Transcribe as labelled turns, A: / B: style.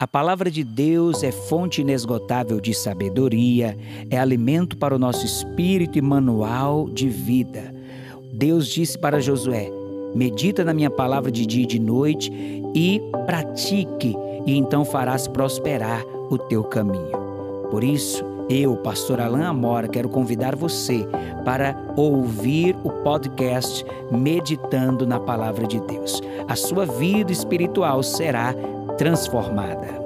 A: A palavra de Deus é fonte inesgotável de sabedoria, é alimento para o nosso espírito e manual de vida. Deus disse para Josué: Medita na minha palavra de dia e de noite e pratique, e então farás prosperar o teu caminho. Por isso, eu, pastor Alain Amora, quero convidar você para ouvir o podcast Meditando na Palavra de Deus. A sua vida espiritual será transformada.